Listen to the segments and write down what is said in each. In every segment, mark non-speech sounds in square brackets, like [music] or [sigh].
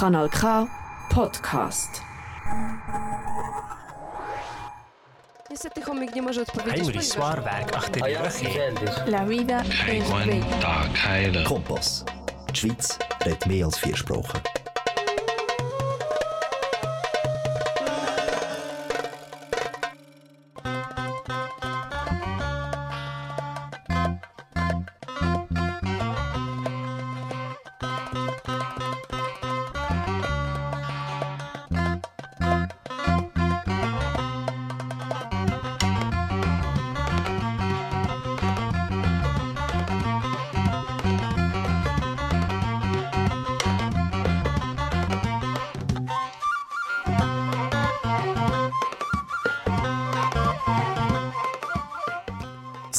Kanal K Podcast. Niestety chomik nie może odpowiedzieć. Zwaarwerk achter die rug. La vida es bella. Tag heilen. Kompass. Die Schweiz redet mehr als vier Sprachen.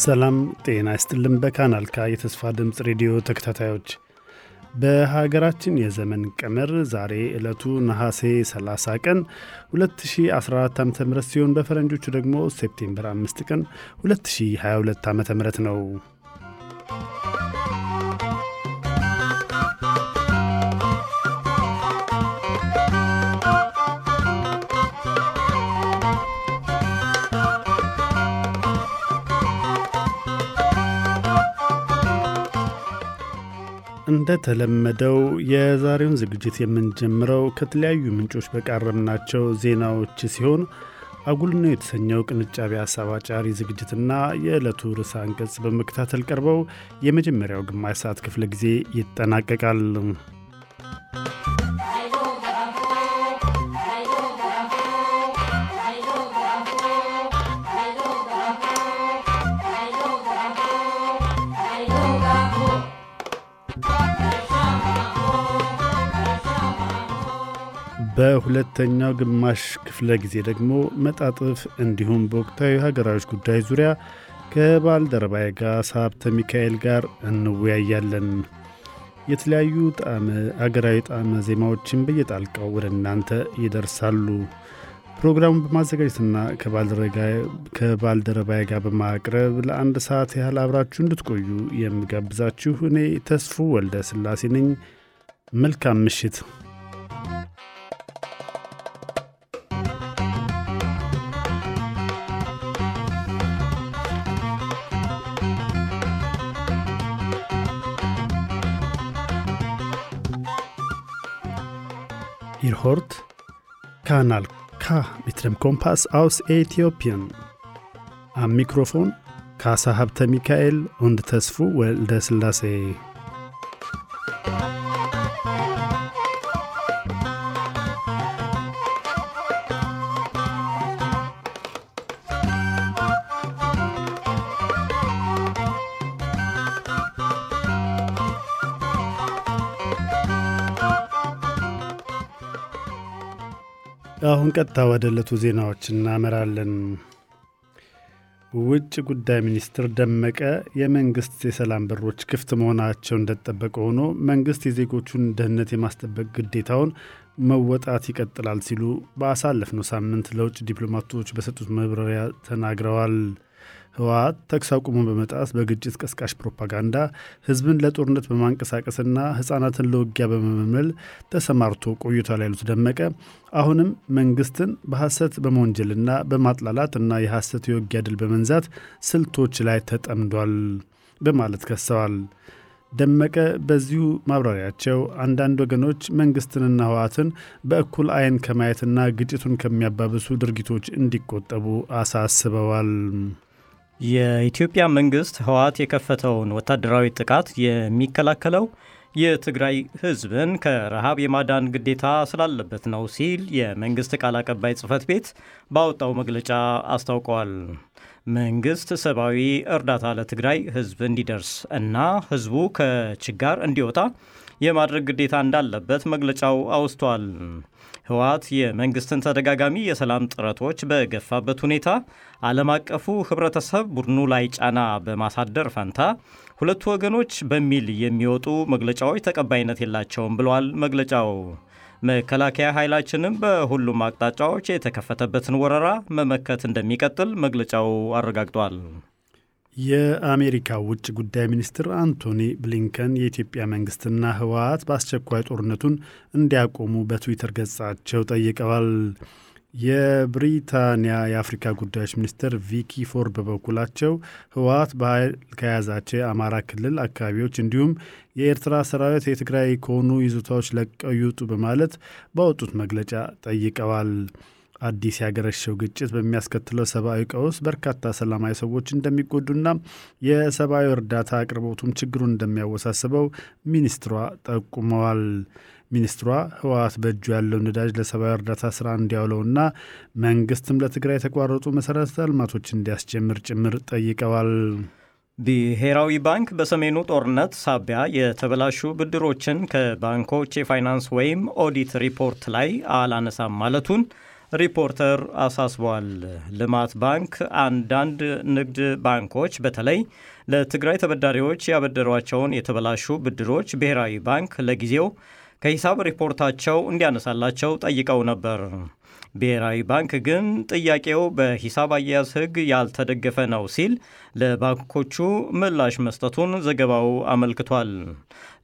ሰላም ጤና ይስጥልን። በካናል ካ የተስፋ ድምፅ ሬዲዮ ተከታታዮች በሀገራችን የዘመን ቀመር ዛሬ ዕለቱ ነሐሴ 30 ቀን 2014 ዓ ም ሲሆን በፈረንጆቹ ደግሞ September 5 ቀን 2022 ዓ ም ነው። እንደተለመደው የዛሬውን ዝግጅት የምንጀምረው ከተለያዩ ምንጮች በቃረምናቸው ዜናዎች ሲሆን አጉል ነው የተሰኘው ቅንጫቢ ሀሳብ ዝግጅትና የዕለቱ ርዕሰ አንቀጽ በመከታተል ቀርበው የመጀመሪያው ግማሽ ሰዓት ክፍለ ጊዜ ይጠናቀቃል። በሁለተኛው ግማሽ ክፍለ ጊዜ ደግሞ መጣጥፍ እንዲሁም በወቅታዊ ሀገራዊ ጉዳይ ዙሪያ ከባልደረባዬ ጋር ሳብተ ሚካኤል ጋር እንወያያለን። የተለያዩ ጣዕመ አገራዊ ጣዕመ ዜማዎችን በየጣልቃው ወደ እናንተ ይደርሳሉ። ፕሮግራሙን በማዘጋጀትና ከባልደረባዬ ጋር በማቅረብ ለአንድ ሰዓት ያህል አብራችሁ እንድትቆዩ የምጋብዛችሁ እኔ ተስፉ ወልደ ስላሴ ነኝ። መልካም ምሽት። Ihr hört Kanal K mit dem Kompass aus Äthiopien. Am Mikrofon Kasa Habte Michael und Tesfu Welde አሁን ቀጥታ ወደ ዕለቱ ዜናዎች እናመራለን። ውጭ ጉዳይ ሚኒስትር ደመቀ የመንግስት የሰላም በሮች ክፍት መሆናቸው እንደተጠበቀ ሆኖ መንግስት የዜጎቹን ደህንነት የማስጠበቅ ግዴታውን መወጣት ይቀጥላል ሲሉ በአሳለፍነው ሳምንት ለውጭ ዲፕሎማቶች በሰጡት መብራሪያ ተናግረዋል። ህወሓት ተኩስ አቁሙን በመጣስ በግጭት ቀስቃሽ ፕሮፓጋንዳ ህዝብን ለጦርነት በማንቀሳቀስና ህጻናትን ለውጊያ በመመልመል ተሰማርቶ ቆይቷል ያሉት ደመቀ አሁንም መንግስትን በሐሰት በመወንጀልና በማጥላላት እና የሐሰት የውጊያ ድል በመንዛት ስልቶች ላይ ተጠምዷል በማለት ከሰዋል። ደመቀ በዚሁ ማብራሪያቸው አንዳንድ ወገኖች መንግስትንና ህወሓትን በእኩል አይን ከማየትና ግጭቱን ከሚያባብሱ ድርጊቶች እንዲቆጠቡ አሳስበዋል። የኢትዮጵያ መንግስት ህወሓት የከፈተውን ወታደራዊ ጥቃት የሚከላከለው የትግራይ ህዝብን ከረሃብ የማዳን ግዴታ ስላለበት ነው ሲል የመንግስት ቃል አቀባይ ጽህፈት ቤት ባወጣው መግለጫ አስታውቀዋል። መንግስት ሰብአዊ እርዳታ ለትግራይ ህዝብ እንዲደርስ እና ህዝቡ ከችጋር እንዲወጣ የማድረግ ግዴታ እንዳለበት መግለጫው አውስቷል። ህወሓት የመንግስትን ተደጋጋሚ የሰላም ጥረቶች በገፋበት ሁኔታ ዓለም አቀፉ ህብረተሰብ ቡድኑ ላይ ጫና በማሳደር ፈንታ ሁለቱ ወገኖች በሚል የሚወጡ መግለጫዎች ተቀባይነት የላቸውም ብለዋል መግለጫው። መከላከያ ኃይላችንም በሁሉም አቅጣጫዎች የተከፈተበትን ወረራ መመከት እንደሚቀጥል መግለጫው አረጋግጧል። የአሜሪካ ውጭ ጉዳይ ሚኒስትር አንቶኒ ብሊንከን የኢትዮጵያ መንግስትና ህወሀት በአስቸኳይ ጦርነቱን እንዲያቆሙ በትዊተር ገጻቸው ጠይቀዋል። የብሪታንያ የአፍሪካ ጉዳዮች ሚኒስትር ቪኪ ፎርድ በበኩላቸው ህወሀት በኃይል ከያዛቸው የአማራ ክልል አካባቢዎች እንዲሁም የኤርትራ ሰራዊት የትግራይ ከሆኑ ይዞታዎች ለቀው ይውጡ በማለት ባወጡት መግለጫ ጠይቀዋል። አዲስ ያገረሸው ግጭት በሚያስከትለው ሰብአዊ ቀውስ በርካታ ሰላማዊ ሰዎች እንደሚጎዱና የሰብአዊ እርዳታ አቅርቦቱም ችግሩን እንደሚያወሳስበው ሚኒስትሯ ጠቁመዋል። ሚኒስትሯ ህወሀት በእጁ ያለው ነዳጅ ለሰብአዊ እርዳታ ስራ እንዲያውለውና መንግስትም ለትግራይ የተቋረጡ መሰረተ ልማቶች እንዲያስጀምር ጭምር ጠይቀዋል። ብሔራዊ ባንክ በሰሜኑ ጦርነት ሳቢያ የተበላሹ ብድሮችን ከባንኮች የፋይናንስ ወይም ኦዲት ሪፖርት ላይ አላነሳም ማለቱን ሪፖርተር አሳስቧል። ልማት ባንክ አንዳንድ ንግድ ባንኮች በተለይ ለትግራይ ተበዳሪዎች ያበደሯቸውን የተበላሹ ብድሮች ብሔራዊ ባንክ ለጊዜው ከሂሳብ ሪፖርታቸው እንዲያነሳላቸው ጠይቀው ነበር። ብሔራዊ ባንክ ግን ጥያቄው በሂሳብ አያያዝ ሕግ ያልተደገፈ ነው ሲል ለባንኮቹ ምላሽ መስጠቱን ዘገባው አመልክቷል።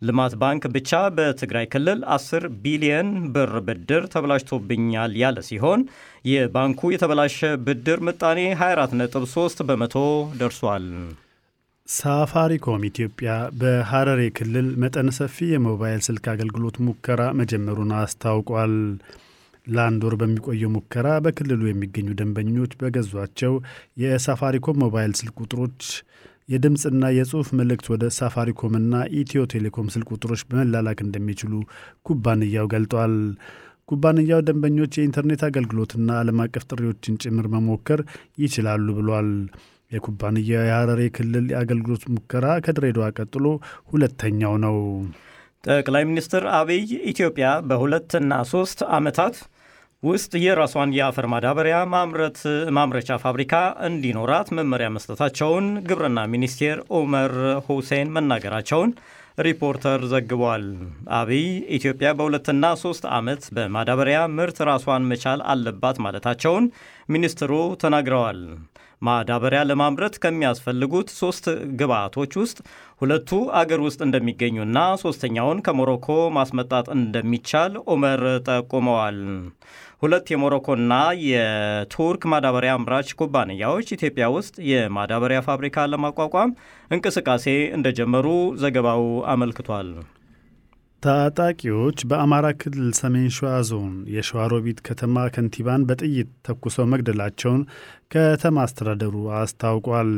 ልማት ባንክ ብቻ በትግራይ ክልል 10 ቢሊየን ብር ብድር ተበላሽቶብኛል ያለ ሲሆን የባንኩ የተበላሸ ብድር ምጣኔ 24.3 በመቶ ደርሷል። ሳፋሪኮም ኢትዮጵያ በሐረሬ ክልል መጠነ ሰፊ የሞባይል ስልክ አገልግሎት ሙከራ መጀመሩን አስታውቋል። ለአንድ ወር በሚቆየው ሙከራ በክልሉ የሚገኙ ደንበኞች በገዟቸው የሳፋሪኮም ሞባይል ስልክ ቁጥሮች የድምፅና የጽሑፍ መልእክት ወደ ሳፋሪኮምና ኢትዮ ቴሌኮም ስልክ ቁጥሮች በመላላክ እንደሚችሉ ኩባንያው ገልጧል። ኩባንያው ደንበኞች የኢንተርኔት አገልግሎትና ዓለም አቀፍ ጥሪዎችን ጭምር መሞከር ይችላሉ ብሏል። የኩባንያው የሐረሬ ክልል የአገልግሎት ሙከራ ከድሬዳዋ ቀጥሎ ሁለተኛው ነው። ጠቅላይ ሚኒስትር አብይ ኢትዮጵያ በሁለትና ሶስት ዓመታት ውስጥ የራሷን የአፈር ማዳበሪያ ማምረት ማምረቻ ፋብሪካ እንዲኖራት መመሪያ መስጠታቸውን ግብርና ሚኒስቴር ኡመር ሁሴን መናገራቸውን ሪፖርተር ዘግቧል። አብይ ኢትዮጵያ በሁለትና ሶስት ዓመት በማዳበሪያ ምርት ራሷን መቻል አለባት ማለታቸውን ሚኒስትሩ ተናግረዋል። ማዳበሪያ ለማምረት ከሚያስፈልጉት ሶስት ግብዓቶች ውስጥ ሁለቱ አገር ውስጥ እንደሚገኙና ሶስተኛውን ከሞሮኮ ማስመጣት እንደሚቻል ኡመር ጠቁመዋል። ሁለት የሞሮኮና የቱርክ ማዳበሪያ አምራች ኩባንያዎች ኢትዮጵያ ውስጥ የማዳበሪያ ፋብሪካ ለማቋቋም እንቅስቃሴ እንደጀመሩ ዘገባው አመልክቷል። ታጣቂዎች በአማራ ክልል ሰሜን ሸዋ ዞን የሸዋሮቢት ከተማ ከንቲባን በጥይት ተኩሰው መግደላቸውን ከተማ አስተዳደሩ አስታውቋል።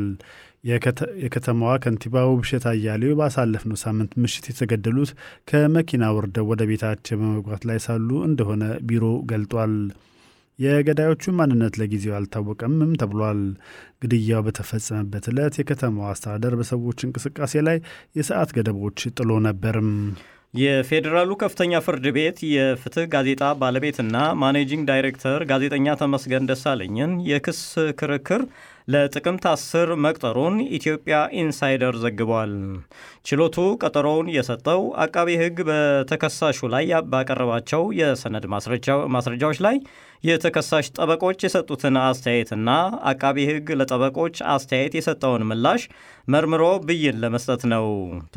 የከተማዋ ከንቲባ ውብሸት አያሌው ባሳለፍነው ሳምንት ምሽት የተገደሉት ከመኪና ወርደው ወደ ቤታቸው በመግባት ላይ ሳሉ እንደሆነ ቢሮ ገልጧል። የገዳዮቹ ማንነት ለጊዜው አልታወቀምም ተብሏል። ግድያው በተፈጸመበት ዕለት የከተማዋ አስተዳደር በሰዎች እንቅስቃሴ ላይ የሰዓት ገደቦች ጥሎ ነበርም። የፌዴራሉ ከፍተኛ ፍርድ ቤት የፍትህ ጋዜጣ ባለቤትና ማኔጂንግ ዳይሬክተር ጋዜጠኛ ተመስገን ደሳለኝን የክስ ክርክር ለጥቅምት 10 መቅጠሩን ኢትዮጵያ ኢንሳይደር ዘግቧል። ችሎቱ ቀጠሮውን የሰጠው አቃቤ ሕግ በተከሳሹ ላይ ባቀረባቸው የሰነድ ማስረጃዎች ላይ የተከሳሽ ጠበቆች የሰጡትን አስተያየትና አቃቤ ሕግ ለጠበቆች አስተያየት የሰጠውን ምላሽ መርምሮ ብይን ለመስጠት ነው።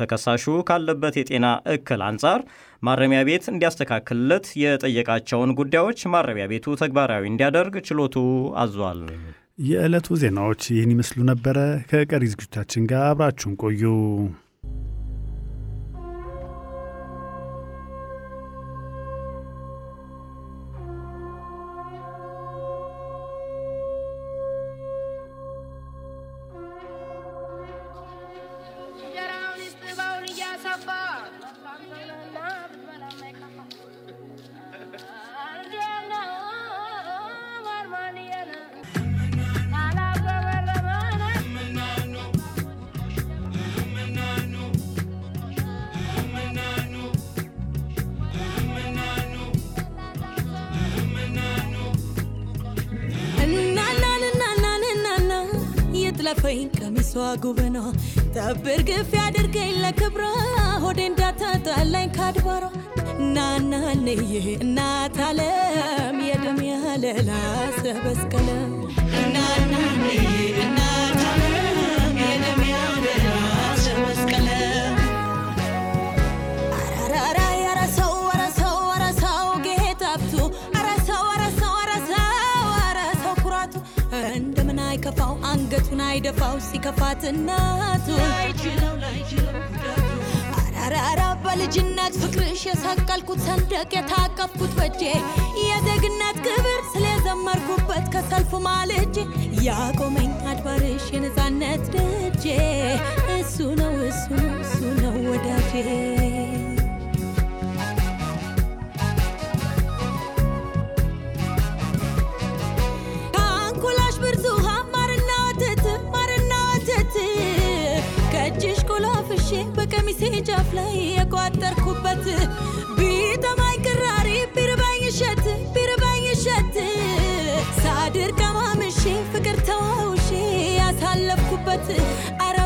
ተከሳሹ ካለበት የጤና እክል አንጻር ማረሚያ ቤት እንዲያስተካክልለት የጠየቃቸውን ጉዳዮች ማረሚያ ቤቱ ተግባራዊ እንዲያደርግ ችሎቱ አዟል። የዕለቱ ዜናዎች ይህን ይመስሉ ነበረ። ከቀሪ ዝግጅታችን ጋር አብራችሁን ቆዩ። ለፈኝ ቀሚሷ ጉብኗ ጠብር ግፍ ያድርገኝ ለክብሯ ሆዴ እንዳታጣላኝ ካድባሯ። ናናንዬ እናት አለም የደም ያለላ ሰበስቀለ ናናንዬ አንገቱን አይደፋው ሲከፋት እናቱ። አራራራ በልጅነት ፍቅርሽ የሰቀልኩት ሰንደቅ የታቀፍኩት በጄ። የዜግነት ክብር ስለዘመርኩበት ከሰልፉ ማልጄ። ያቆመኝ አድባርሽ የነፃነት ደጄ። እሱ ነው እሱ ነው እሱ ነው ወዳጄ በቀሚሴ ጫፍ ላይ የቋጠርኩበት ቢጠማኝ ቅራሪ ቢርባኝ እሸት ቢርባኝ እሸት። ሳድር ቀማምሼ ፍቅር ተዋውሼ ያሳለፍኩበት አረ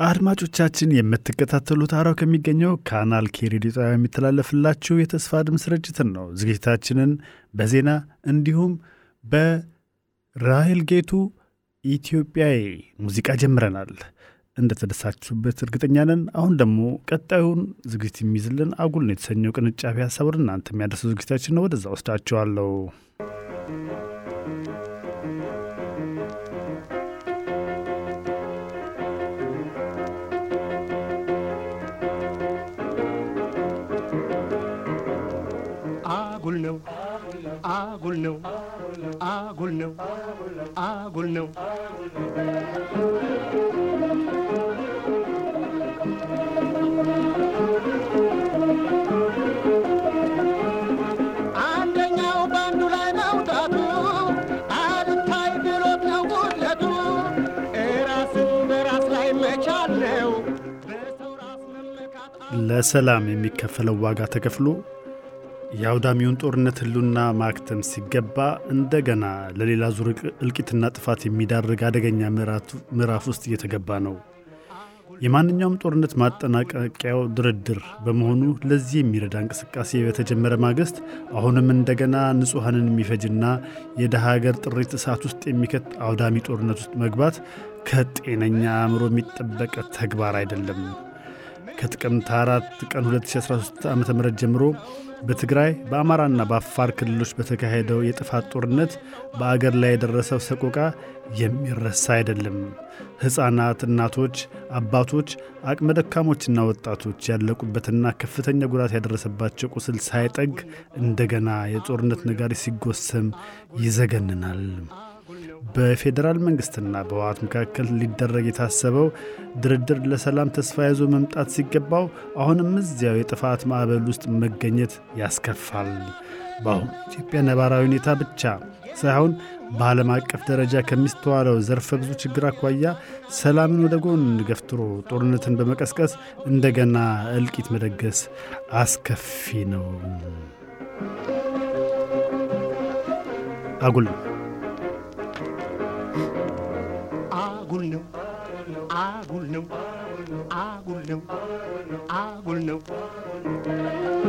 አድማጮቻችን የምትከታተሉት አራው ከሚገኘው ካናል ኬ ሬዲዮ ጣቢያ የሚተላለፍላችሁ የተስፋ ድምፅ ስርጭትን ነው። ዝግጅታችንን በዜና እንዲሁም በራሄል ጌቱ ኢትዮጵያዊ ሙዚቃ ጀምረናል። እንደተደሳችሁበት እርግጠኛ ነን። አሁን ደግሞ ቀጣዩን ዝግጅት የሚይዝልን አጉል ነው የተሰኘው ቅንጫቢ ወደ እናንተ የሚያደርሰው ዝግጅታችን ነው። ወደዛ ወስዳችኋለሁ። ነው። አጉል ነው። አጉል ነው። አጉል ነው። አንደኛው በአንዱ ላይ መውጣቱ አልታይ ብሎት ነው ጉድለቱ። በራስ ላይ መመካት ለሰላም የሚከፈለው ዋጋ ተከፍሎ የአውዳሚውን ጦርነት ህሉና ማክተም ሲገባ እንደገና ለሌላ ዙር እልቂትና ጥፋት የሚዳርግ አደገኛ ምዕራፍ ውስጥ እየተገባ ነው። የማንኛውም ጦርነት ማጠናቀቂያው ድርድር በመሆኑ ለዚህ የሚረዳ እንቅስቃሴ በተጀመረ ማግስት አሁንም እንደገና ንጹሐንን የሚፈጅና የደሃ ሀገር ጥሪት እሳት ውስጥ የሚከት አውዳሚ ጦርነት ውስጥ መግባት ከጤነኛ አእምሮ የሚጠበቅ ተግባር አይደለም። ከጥቅምት 4 ቀን 2013 ዓ ም ጀምሮ በትግራይ በአማራና በአፋር ክልሎች በተካሄደው የጥፋት ጦርነት በአገር ላይ የደረሰው ሰቆቃ የሚረሳ አይደለም። ሕፃናት፣ እናቶች፣ አባቶች፣ አቅመ ደካሞችና ወጣቶች ያለቁበትና ከፍተኛ ጉዳት ያደረሰባቸው ቁስል ሳይጠግ እንደገና የጦርነት ነጋሪ ሲጎሰም ይዘገንናል። በፌዴራል መንግስትና በህወሓት መካከል ሊደረግ የታሰበው ድርድር ለሰላም ተስፋ ይዞ መምጣት ሲገባው አሁንም እዚያው የጥፋት ማዕበል ውስጥ መገኘት ያስከፋል። በአሁኑ ኢትዮጵያ ነባራዊ ሁኔታ ብቻ ሳይሆን በዓለም አቀፍ ደረጃ ከሚስተዋለው ዘርፈ ብዙ ችግር አኳያ ሰላምን ወደ ጎን ገፍትሮ ጦርነትን በመቀስቀስ እንደገና እልቂት መደገስ አስከፊ ነው፣ አጉል ነው። አጉል ነው አጉል ነው አጉል ነው አጉል ነው እራሱን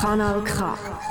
Kanal K.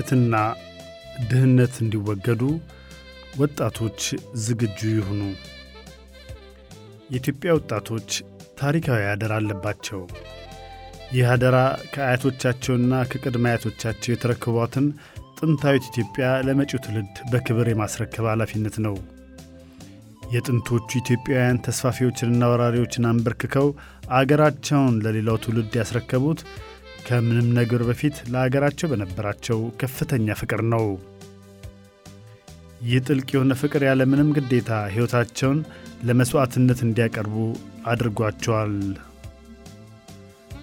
ግጭትና ድህነት እንዲወገዱ ወጣቶች ዝግጁ ይሁኑ። የኢትዮጵያ ወጣቶች ታሪካዊ አደራ አለባቸው። ይህ አደራ ከአያቶቻቸውና ከቅድመ አያቶቻቸው የተረከቧትን ጥንታዊት ኢትዮጵያ ለመጪው ትውልድ በክብር የማስረከብ ኃላፊነት ነው። የጥንቶቹ ኢትዮጵያውያን ተስፋፊዎችንና ወራሪዎችን አንበርክከው አገራቸውን ለሌላው ትውልድ ያስረከቡት ከምንም ነገር በፊት ለአገራቸው በነበራቸው ከፍተኛ ፍቅር ነው። ይህ ጥልቅ የሆነ ፍቅር ያለምንም ግዴታ ሕይወታቸውን ለመሥዋዕትነት እንዲያቀርቡ አድርጓቸዋል።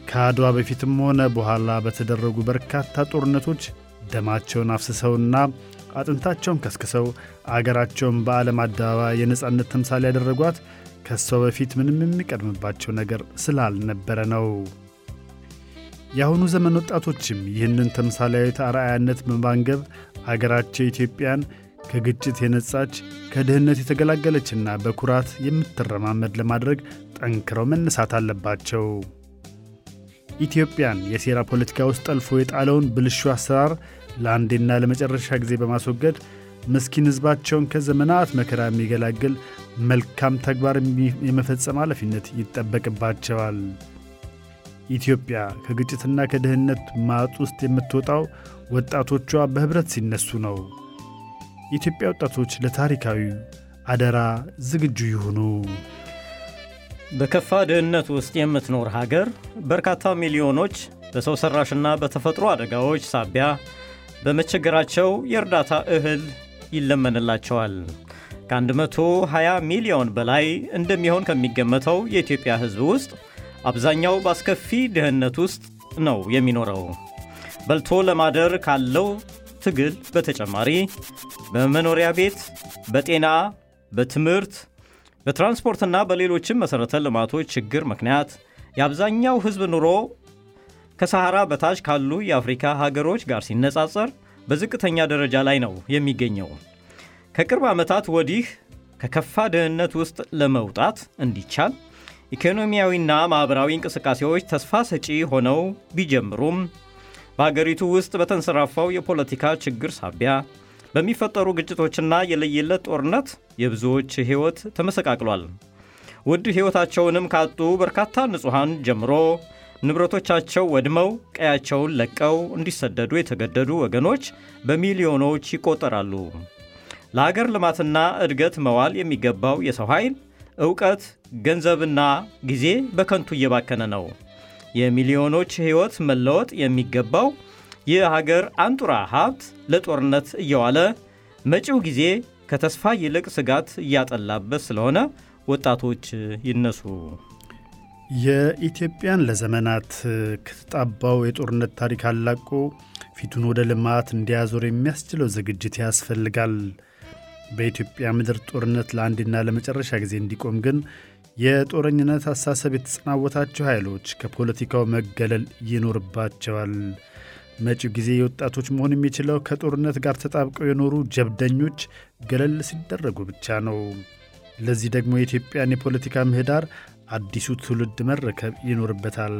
ከአድዋ በፊትም ሆነ በኋላ በተደረጉ በርካታ ጦርነቶች ደማቸውን አፍስሰውና አጥንታቸውን ከስክሰው አገራቸውን በዓለም አደባባይ የነጻነት ተምሳሌ ያደረጓት ከሰው በፊት ምንም የሚቀድምባቸው ነገር ስላልነበረ ነው። የአሁኑ ዘመን ወጣቶችም ይህንን ተምሳሌያዊት አርአያነት በማንገብ አገራቸው ኢትዮጵያን ከግጭት የነጻች ከድህነት የተገላገለችና በኩራት የምትረማመድ ለማድረግ ጠንክረው መነሳት አለባቸው። ኢትዮጵያን የሴራ ፖለቲካ ውስጥ ጠልፎ የጣለውን ብልሹ አሰራር ለአንዴና ለመጨረሻ ጊዜ በማስወገድ ምስኪን ሕዝባቸውን ከዘመናት መከራ የሚገላግል መልካም ተግባር የመፈጸም ኃላፊነት ይጠበቅባቸዋል። ኢትዮጵያ ከግጭትና ከድህነት ማጥ ውስጥ የምትወጣው ወጣቶቿ በኅብረት ሲነሱ ነው። የኢትዮጵያ ወጣቶች ለታሪካዊ አደራ ዝግጁ ይሁኑ። በከፋ ድህነት ውስጥ የምትኖር ሀገር በርካታ ሚሊዮኖች በሰው ሠራሽና በተፈጥሮ አደጋዎች ሳቢያ በመቸገራቸው የእርዳታ እህል ይለመንላቸዋል። ከ120 ሚሊዮን በላይ እንደሚሆን ከሚገመተው የኢትዮጵያ ሕዝብ ውስጥ አብዛኛው በአስከፊ ድህነት ውስጥ ነው የሚኖረው። በልቶ ለማደር ካለው ትግል በተጨማሪ በመኖሪያ ቤት፣ በጤና፣ በትምህርት፣ በትራንስፖርትና በሌሎችም መሠረተ ልማቶች ችግር ምክንያት የአብዛኛው ሕዝብ ኑሮ ከሰሐራ በታች ካሉ የአፍሪካ ሀገሮች ጋር ሲነጻጸር በዝቅተኛ ደረጃ ላይ ነው የሚገኘው። ከቅርብ ዓመታት ወዲህ ከከፋ ድህነት ውስጥ ለመውጣት እንዲቻል ኢኮኖሚያዊና ማኅበራዊ እንቅስቃሴዎች ተስፋ ሰጪ ሆነው ቢጀምሩም በአገሪቱ ውስጥ በተንሰራፋው የፖለቲካ ችግር ሳቢያ በሚፈጠሩ ግጭቶችና የለየለት ጦርነት የብዙዎች ሕይወት ተመሰቃቅሏል። ውድ ሕይወታቸውንም ካጡ በርካታ ንጹሐን ጀምሮ ንብረቶቻቸው ወድመው ቀያቸውን ለቀው እንዲሰደዱ የተገደዱ ወገኖች በሚሊዮኖች ይቆጠራሉ። ለሀገር ልማትና እድገት መዋል የሚገባው የሰው ኃይል፣ ዕውቀት፣ ገንዘብና ጊዜ በከንቱ እየባከነ ነው። የሚሊዮኖች ሕይወት መለወጥ የሚገባው የሀገር አንጡራ ሀብት ለጦርነት እየዋለ መጪው ጊዜ ከተስፋ ይልቅ ስጋት እያጠላበት ስለሆነ ወጣቶች ይነሱ። የኢትዮጵያን ለዘመናት ከተጣባው የጦርነት ታሪክ አላቆ ፊቱን ወደ ልማት እንዲያዞር የሚያስችለው ዝግጅት ያስፈልጋል። በኢትዮጵያ ምድር ጦርነት ለአንዴና ለመጨረሻ ጊዜ እንዲቆም ግን የጦረኝነት አሳሰብ የተጸናወታቸው ኃይሎች ከፖለቲካው መገለል ይኖርባቸዋል። መጪው ጊዜ የወጣቶች መሆን የሚችለው ከጦርነት ጋር ተጣብቀው የኖሩ ጀብደኞች ገለል ሲደረጉ ብቻ ነው። ለዚህ ደግሞ የኢትዮጵያን የፖለቲካ ምህዳር አዲሱ ትውልድ መረከብ ይኖርበታል።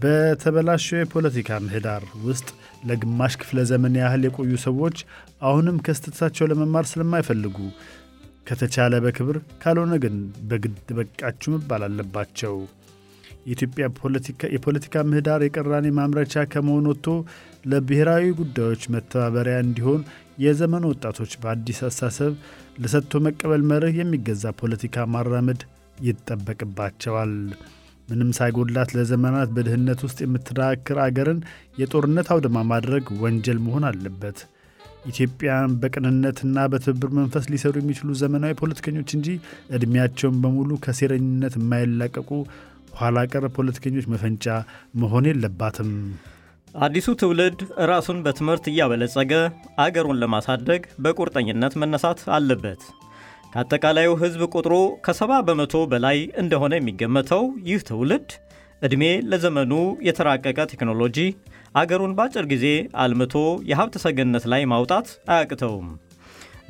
በተበላሸው የፖለቲካ ምህዳር ውስጥ ለግማሽ ክፍለ ዘመን ያህል የቆዩ ሰዎች አሁንም ከስህተታቸው ለመማር ስለማይፈልጉ ከተቻለ በክብር ካልሆነ ግን በግድ በቃችሁ መባል አለባቸው። የኢትዮጵያ የፖለቲካ ምህዳር የቅራኔ ማምረቻ ከመሆን ወጥቶ ለብሔራዊ ጉዳዮች መተባበሪያ እንዲሆን የዘመኑ ወጣቶች በአዲስ አስተሳሰብ ለሰጥቶ መቀበል መርህ የሚገዛ ፖለቲካ ማራመድ ይጠበቅባቸዋል። ምንም ሳይጎድላት ለዘመናት በድህነት ውስጥ የምትዳክር አገርን የጦርነት አውድማ ማድረግ ወንጀል መሆን አለበት። ኢትዮጵያን በቅንነትና በትብብር መንፈስ ሊሰሩ የሚችሉ ዘመናዊ ፖለቲከኞች እንጂ ዕድሜያቸውን በሙሉ ከሴረኝነት የማይላቀቁ ኋላ ቀር ፖለቲከኞች መፈንጫ መሆን የለባትም። አዲሱ ትውልድ ራሱን በትምህርት እያበለጸገ አገሩን ለማሳደግ በቁርጠኝነት መነሳት አለበት። ከአጠቃላዩ ሕዝብ ቁጥሩ ከሰባ በመቶ በላይ እንደሆነ የሚገመተው ይህ ትውልድ ዕድሜ ለዘመኑ የተራቀቀ ቴክኖሎጂ አገሩን በአጭር ጊዜ አልምቶ የሀብት ሰገነት ላይ ማውጣት አያቅተውም።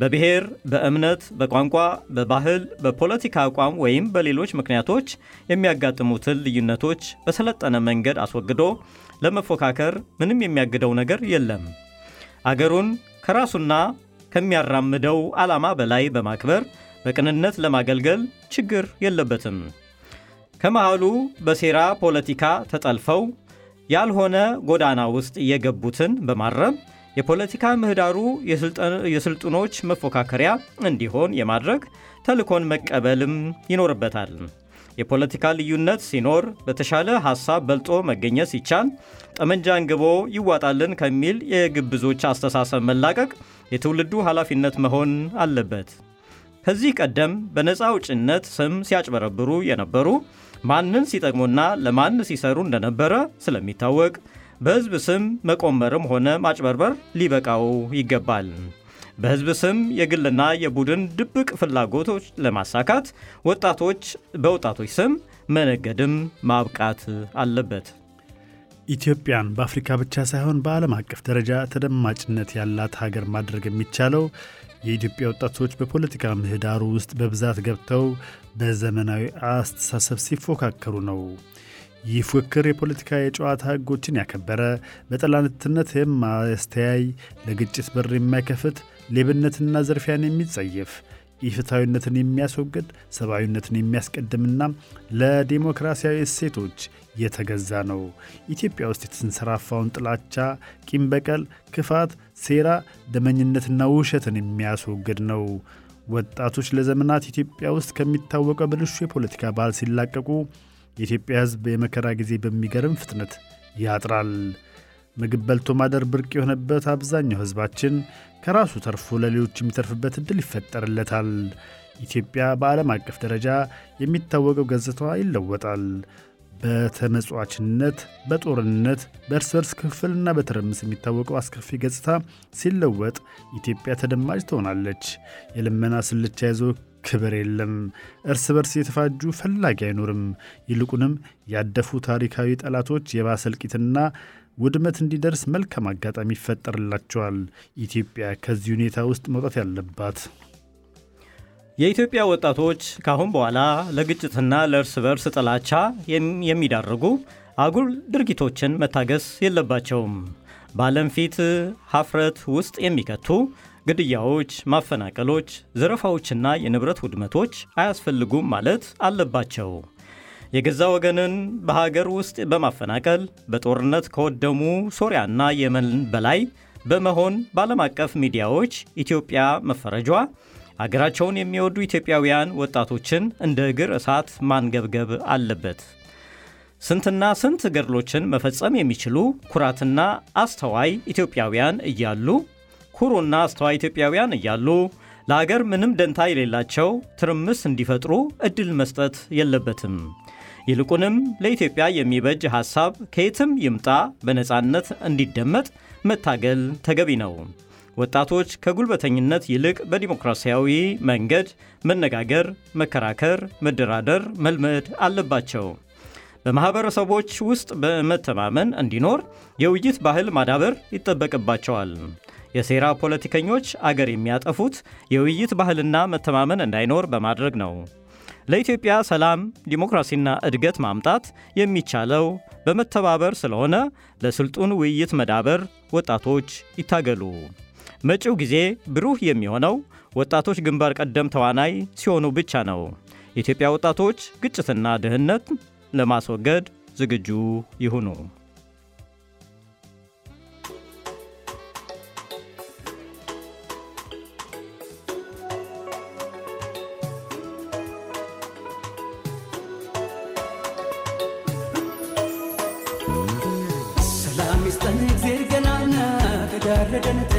በብሔር፣ በእምነት፣ በቋንቋ፣ በባህል፣ በፖለቲካ አቋም ወይም በሌሎች ምክንያቶች የሚያጋጥሙትን ልዩነቶች በሰለጠነ መንገድ አስወግዶ ለመፎካከር ምንም የሚያግደው ነገር የለም። አገሩን ከራሱና ከሚያራምደው ዓላማ በላይ በማክበር በቅንነት ለማገልገል ችግር የለበትም። ከመሃሉ በሴራ ፖለቲካ ተጠልፈው ያልሆነ ጎዳና ውስጥ የገቡትን በማረም የፖለቲካ ምህዳሩ የስልጡኖች መፎካከሪያ እንዲሆን የማድረግ ተልኮን መቀበልም ይኖርበታል። የፖለቲካ ልዩነት ሲኖር በተሻለ ሐሳብ በልጦ መገኘት ሲቻል ጠመንጃ አንግቦ ይዋጣልን ከሚል የግብዞች አስተሳሰብ መላቀቅ የትውልዱ ኃላፊነት መሆን አለበት። ከዚህ ቀደም በነፃ አውጭነት ስም ሲያጭበረብሩ የነበሩ ማንን ሲጠቅሙና ለማን ሲሰሩ እንደነበረ ስለሚታወቅ በሕዝብ ስም መቆመርም ሆነ ማጭበርበር ሊበቃው ይገባል። በሕዝብ ስም የግልና የቡድን ድብቅ ፍላጎቶች ለማሳካት ወጣቶች በወጣቶች ስም መነገድም ማብቃት አለበት። ኢትዮጵያን በአፍሪካ ብቻ ሳይሆን በዓለም አቀፍ ደረጃ ተደማጭነት ያላት ሀገር ማድረግ የሚቻለው የኢትዮጵያ ወጣቶች በፖለቲካ ምህዳሩ ውስጥ በብዛት ገብተው በዘመናዊ አስተሳሰብ ሲፎካከሩ ነው። ይህ ፉክክር የፖለቲካ የጨዋታ ሕጎችን ያከበረ፣ በጠላትነት የማያስተያይ፣ ለግጭት በር የማይከፍት፣ ሌብነትና ዘርፊያን የሚጸየፍ፣ ኢፍትሐዊነትን የሚያስወግድ፣ ሰብአዊነትን የሚያስቀድምና ለዴሞክራሲያዊ እሴቶች የተገዛ ነው። ኢትዮጵያ ውስጥ የተንሰራፋውን ጥላቻ፣ ቂም በቀል፣ ክፋት፣ ሴራ፣ ደመኝነትና ውሸትን የሚያስወግድ ነው። ወጣቶች ለዘመናት ኢትዮጵያ ውስጥ ከሚታወቀው ብልሹ የፖለቲካ ባህል ሲላቀቁ የኢትዮጵያ ሕዝብ የመከራ ጊዜ በሚገርም ፍጥነት ያጥራል። ምግብ በልቶ ማደር ብርቅ የሆነበት አብዛኛው ሕዝባችን ከራሱ ተርፎ ለሌሎች የሚተርፍበት ዕድል ይፈጠርለታል። ኢትዮጵያ በዓለም አቀፍ ደረጃ የሚታወቀው ገጽታዋ ይለወጣል። በተመጽዋችነት፣ በጦርነት፣ በእርስ በርስ ክፍልና በትርምስ የሚታወቀው አስከፊ ገጽታ ሲለወጥ ኢትዮጵያ ተደማጭ ትሆናለች። የልመና ስልቻ ይዞ ክብር የለም። እርስ በርስ የተፋጁ ፈላጊ አይኖርም። ይልቁንም ያደፉ ታሪካዊ ጠላቶች የባሰ እልቂትና ውድመት እንዲደርስ መልካም አጋጣሚ ይፈጠርላቸዋል። ኢትዮጵያ ከዚህ ሁኔታ ውስጥ መውጣት ያለባት የኢትዮጵያ ወጣቶች ካሁን በኋላ ለግጭትና ለእርስ በርስ ጥላቻ የሚዳርጉ አጉል ድርጊቶችን መታገስ የለባቸውም። በዓለም ፊት ሀፍረት ውስጥ የሚከቱ ግድያዎች፣ ማፈናቀሎች፣ ዘረፋዎችና የንብረት ውድመቶች አያስፈልጉም ማለት አለባቸው። የገዛ ወገንን በሀገር ውስጥ በማፈናቀል በጦርነት ከወደሙ ሶሪያና የመን በላይ በመሆን በዓለም አቀፍ ሚዲያዎች ኢትዮጵያ መፈረጇ አገራቸውን የሚወዱ ኢትዮጵያውያን ወጣቶችን እንደ እግር እሳት ማንገብገብ አለበት። ስንትና ስንት ገድሎችን መፈጸም የሚችሉ ኩራትና አስተዋይ ኢትዮጵያውያን እያሉ ኩሩና አስተዋይ ኢትዮጵያውያን እያሉ ለአገር ምንም ደንታ የሌላቸው ትርምስ እንዲፈጥሩ ዕድል መስጠት የለበትም። ይልቁንም ለኢትዮጵያ የሚበጅ ሐሳብ ከየትም ይምጣ በነፃነት እንዲደመጥ መታገል ተገቢ ነው። ወጣቶች ከጉልበተኝነት ይልቅ በዲሞክራሲያዊ መንገድ መነጋገር፣ መከራከር፣ መደራደር መልመድ አለባቸው። በማኅበረሰቦች ውስጥ በመተማመን እንዲኖር የውይይት ባህል ማዳበር ይጠበቅባቸዋል። የሴራ ፖለቲከኞች አገር የሚያጠፉት የውይይት ባህልና መተማመን እንዳይኖር በማድረግ ነው። ለኢትዮጵያ ሰላም ዲሞክራሲና እድገት ማምጣት የሚቻለው በመተባበር ስለሆነ ለስልጡን ውይይት መዳበር ወጣቶች ይታገሉ። መጪው ጊዜ ብሩህ የሚሆነው ወጣቶች ግንባር ቀደም ተዋናይ ሲሆኑ ብቻ ነው። የኢትዮጵያ ወጣቶች ግጭትና ድህነት ለማስወገድ ዝግጁ ይሁኑ። evident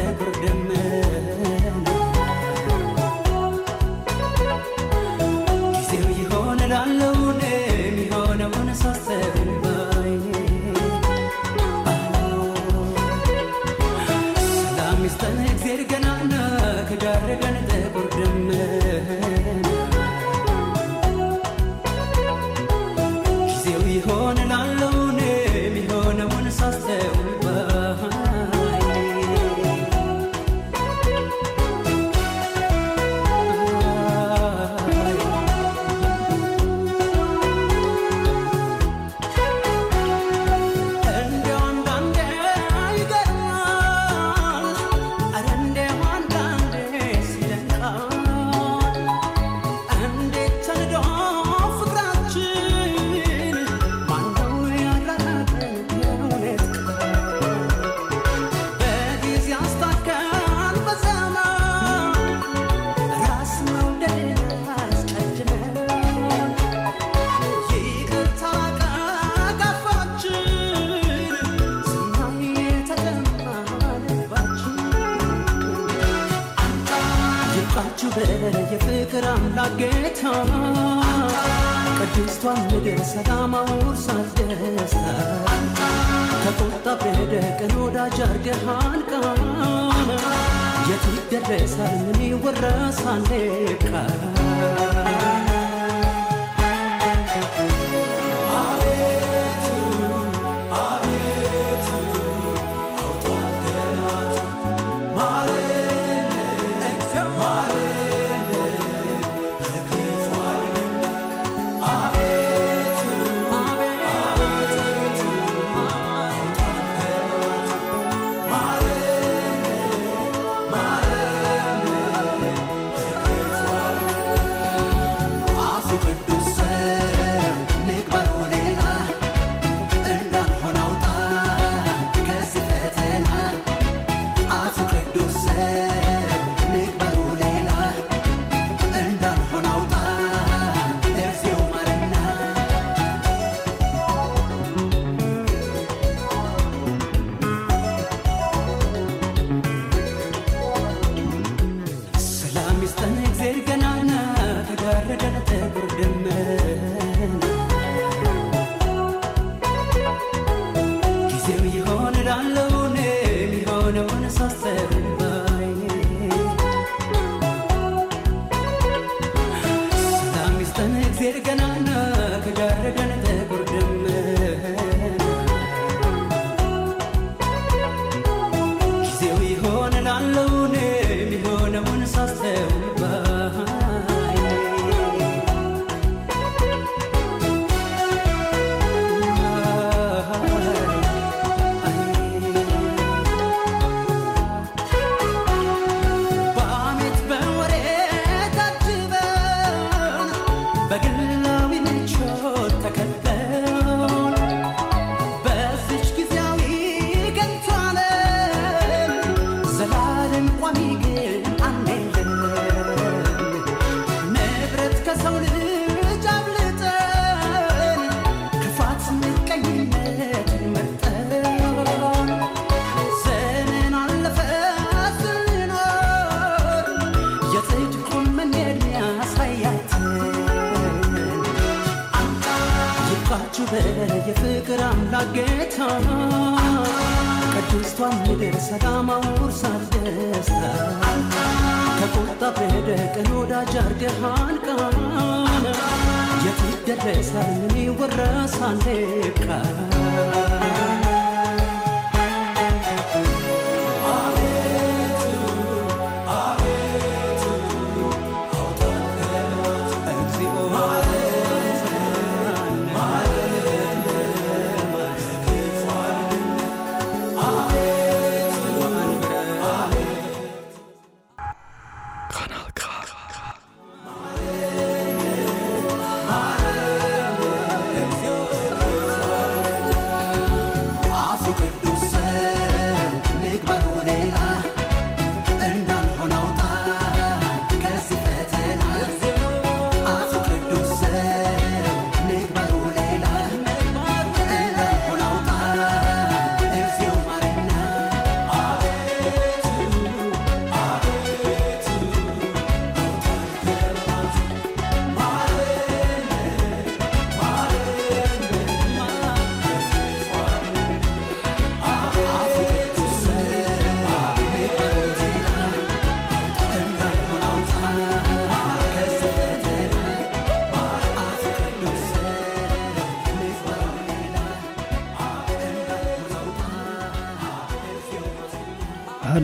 ይደረሳል ምን ይወረሳል? ቃል gonna wanna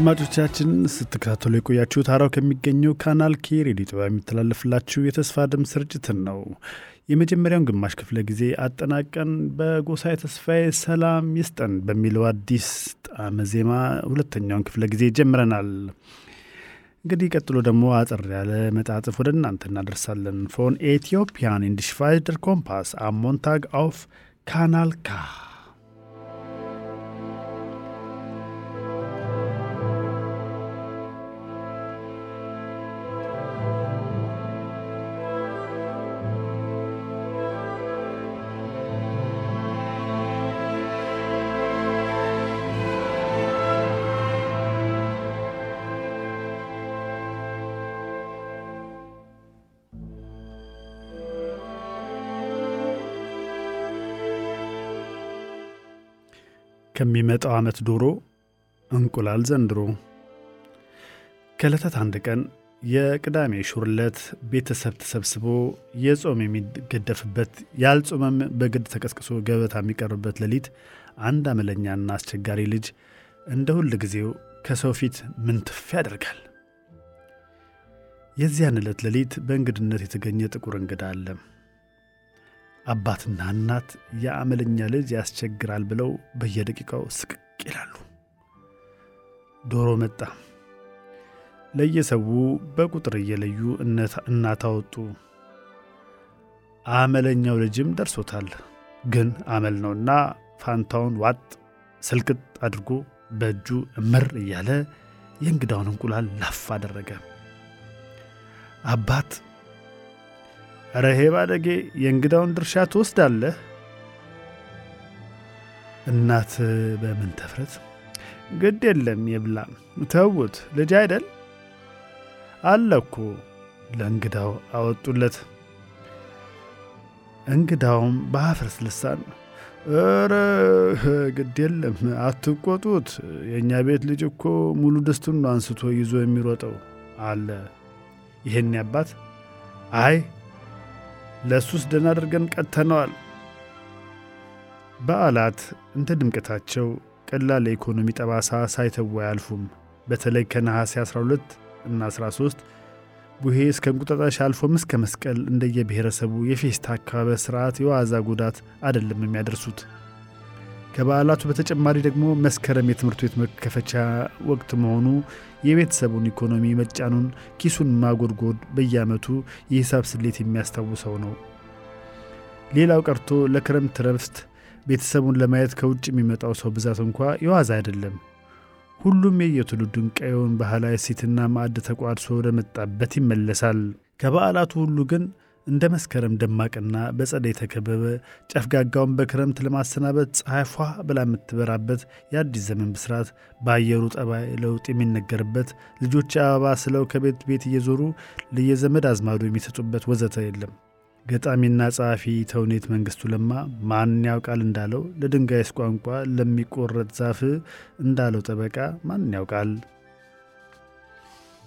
አድማጮቻችን ስትከታተሉ የቆያችሁት ሀራው ከሚገኘው ካናል ኬ ሬዲዮ ጣቢያ የሚተላለፍላችሁ የተስፋ ድምፅ ስርጭትን ነው። የመጀመሪያውን ግማሽ ክፍለ ጊዜ አጠናቀን በጎሳዬ ተስፋዬ ሰላም ይስጠን በሚለው አዲስ ጣዕመ ዜማ ሁለተኛውን ክፍለ ጊዜ ጀምረናል። እንግዲህ ቀጥሎ ደግሞ አጠር ያለ መጣጥፍ ወደ እናንተ እናደርሳለን። ፎን ኤቲዮፒያን ኢንዲሽቫይደር ኮምፓስ አሞንታግ አውፍ ካናል ከሚመጣው ዓመት ዶሮ እንቁላል ዘንድሮ። ከዕለታት አንድ ቀን የቅዳሜ ሹርለት ቤተሰብ ተሰብስቦ የጾም የሚገደፍበት ያልጾመም በግድ ተቀስቅሶ ገበታ የሚቀርብበት ሌሊት አንድ አመለኛና አስቸጋሪ ልጅ እንደ ሁል ጊዜው ከሰው ፊት ምንትፍ ያደርጋል። የዚያን ዕለት ሌሊት በእንግድነት የተገኘ ጥቁር እንግዳ አለ። አባትና እናት የአመለኛ ልጅ ያስቸግራል ብለው በየደቂቃው ስቅቅ ይላሉ። ዶሮ መጣ። ለየሰው በቁጥር እየለዩ እናት አወጡ። አመለኛው ልጅም ደርሶታል። ግን አመል ነውና ፋንታውን ዋጥ ስልቅጥ አድርጎ በእጁ እምር እያለ የእንግዳውን እንቁላል ላፍ አደረገ። አባት ኧረ ሄ ባደጌ የእንግዳውን ድርሻ ትወስዳለህ። እናት በምን ተፍረት ግድ የለም የብላ ተውት፣ ልጅ አይደል አለ እኮ ለእንግዳው አወጡለት። እንግዳውም በአፍረስ ልሳን ኧረ ግድ የለም አትቆጡት፣ የእኛ ቤት ልጅ እኮ ሙሉ ድስቱን አንስቶ ይዞ የሚሮጠው አለ። ይህን አባት አይ ለእሱስ ደህና አድርገን ቀጥተነዋል። በዓላት እንደ ድምቀታቸው ቀላል የኢኮኖሚ ጠባሳ ሳይተዉ አያልፉም። በተለይ ከነሐሴ 12 እና 13 ቡሄ እስከ እንቁጣጣሽ አልፎም እስከ መስቀል እንደየብሔረሰቡ የፌስታ አካባቢ ስርዓት የዋዛ ጉዳት አይደለም የሚያደርሱት። ከበዓላቱ በተጨማሪ ደግሞ መስከረም የትምህርት ቤት መከፈቻ ወቅት መሆኑ የቤተሰቡን ኢኮኖሚ መጫኑን፣ ኪሱን ማጎድጎድ በየዓመቱ የሂሳብ ስሌት የሚያስታውሰው ነው። ሌላው ቀርቶ ለክረምት ረፍት ቤተሰቡን ለማየት ከውጭ የሚመጣው ሰው ብዛት እንኳ የዋዛ አይደለም። ሁሉም የየትውልዱን ቀየውን ባህላዊ እሴትና ማዕድ ተቋድሶ ወደ መጣበት ይመለሳል። ከበዓላቱ ሁሉ ግን እንደ መስከረም ደማቅና በጸደይ የተከበበ ጨፍጋጋውን በክረምት ለማሰናበት ፀሐይ ፏ ብላ የምትበራበት የአዲስ ዘመን ብስራት በአየሩ ጠባይ ለውጥ የሚነገርበት ልጆች አበባ ስለው ከቤት ቤት እየዞሩ ለየዘመድ አዝማዱ የሚሰጡበት ወዘተ የለም። ገጣሚና ጸሐፊ ተውኔት መንግሥቱ ለማ ማን ያውቃል እንዳለው ለድንጋይስ ቋንቋ ለሚቆረጥ ዛፍ እንዳለው ጠበቃ ማን ያውቃል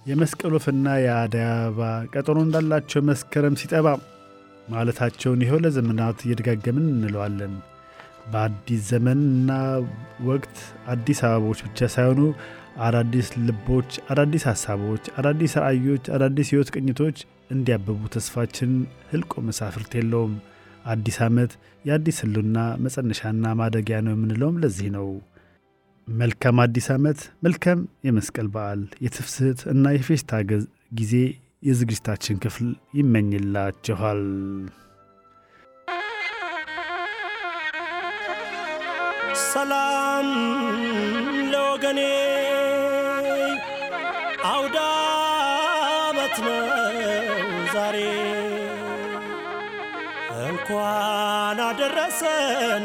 የመስቀል ወፍና የአደይ አበባ ቀጠሮ እንዳላቸው መስከረም ሲጠባ ማለታቸውን ይኸው ለዘመናት እየደጋገምን እንለዋለን። በአዲስ ዘመንና ወቅት አዲስ አበቦች ብቻ ሳይሆኑ አዳዲስ ልቦች፣ አዳዲስ ሐሳቦች፣ አዳዲስ ራእዮች፣ አዳዲስ ሕይወት ቅኝቶች እንዲያብቡ ተስፋችን ህልቆ መሳፍርት የለውም። አዲስ ዓመት የአዲስ ህሉና መጸነሻና ማደጊያ ነው የምንለውም ለዚህ ነው። መልካም አዲስ ዓመት፣ መልካም የመስቀል በዓል፣ የትፍስህት እና የፌስታ ጊዜ የዝግጅታችን ክፍል ይመኝላችኋል። ሰላም ለወገኔ አውደ ዓመት ነው ዛሬ እንኳን አደረሰን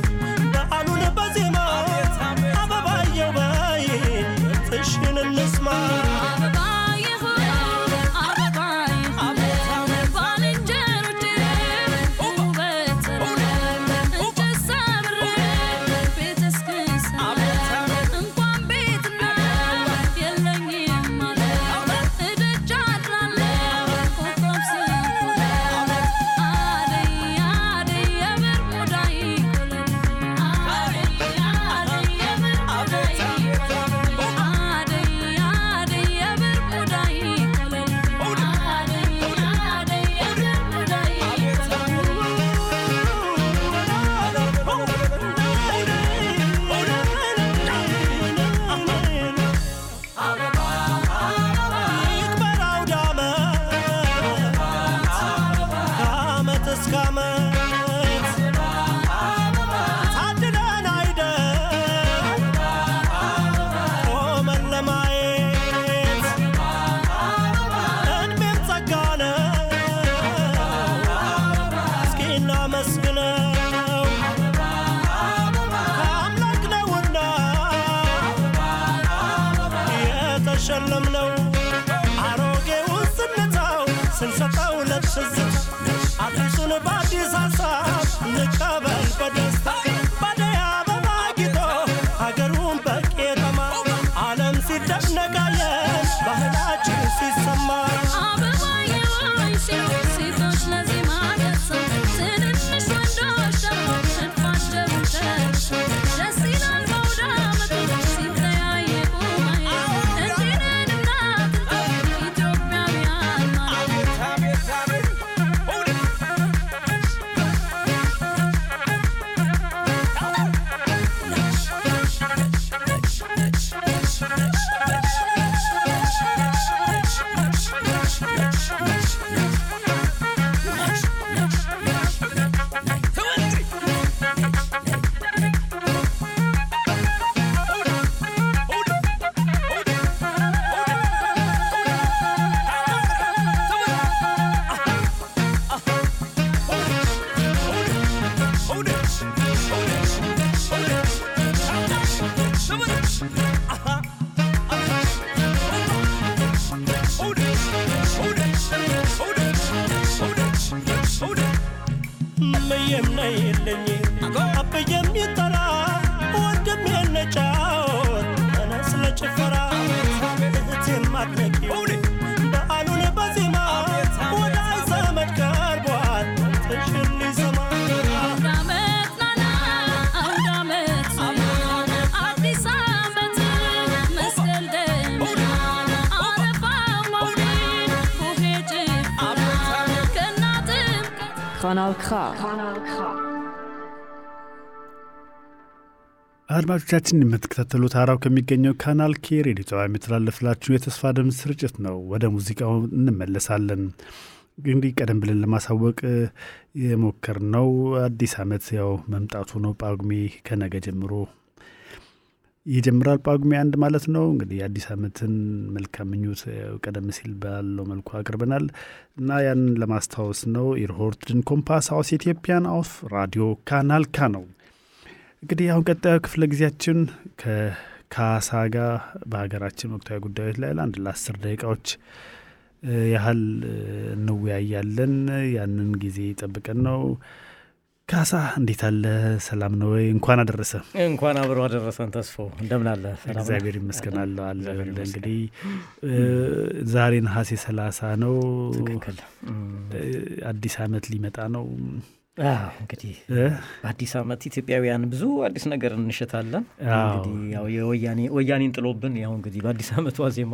አድማጮቻችን የምትከታተሉት ሀራው ከሚገኘው ካናል ኬ ሬዲዮ ጣቢያ የሚተላለፍላችሁ የተስፋ ድምፅ ስርጭት ነው። ወደ ሙዚቃው እንመለሳለን። እንግዲህ ቀደም ብለን ለማሳወቅ የሞከርነው አዲስ ዓመት ያው መምጣቱ ነው። ጳጉሜ ከነገ ጀምሮ ይጀምራል። ጳጉሜ አንድ ማለት ነው። እንግዲህ የአዲስ ዓመትን መልካም ምኞት ቀደም ሲል ባለው መልኩ አቅርበናል እና ያንን ለማስታወስ ነው። Ihr hört den Kompass aus Äthiopien auf Radio Kanal ነው። እንግዲህ አሁን ቀጣዩ ክፍለ ጊዜያችን ከካሳ ጋር በሀገራችን ወቅታዊ ጉዳዮች ላይ ለአንድ ለአስር ደቂቃዎች ያህል እንወያያለን። ያንን ጊዜ ጠብቀን ነው። ካሳ እንዴት አለ? ሰላም ነው ወይ? እንኳን አደረሰ። እንኳን አብሮ አደረሰን። ተስፎ እንደምን አለ? እግዚአብሔር ይመስገናል አለ። እንግዲህ ዛሬ ነሐሴ ሰላሳ ነው። አዲስ ዓመት ሊመጣ ነው። እንግዲህ በአዲስ ዓመት ኢትዮጵያውያን ብዙ አዲስ ነገር እንሸታለን። እንግዲህ ወያኔን ጥሎብን ያው እንግዲህ በአዲስ ዓመት ዋዜማ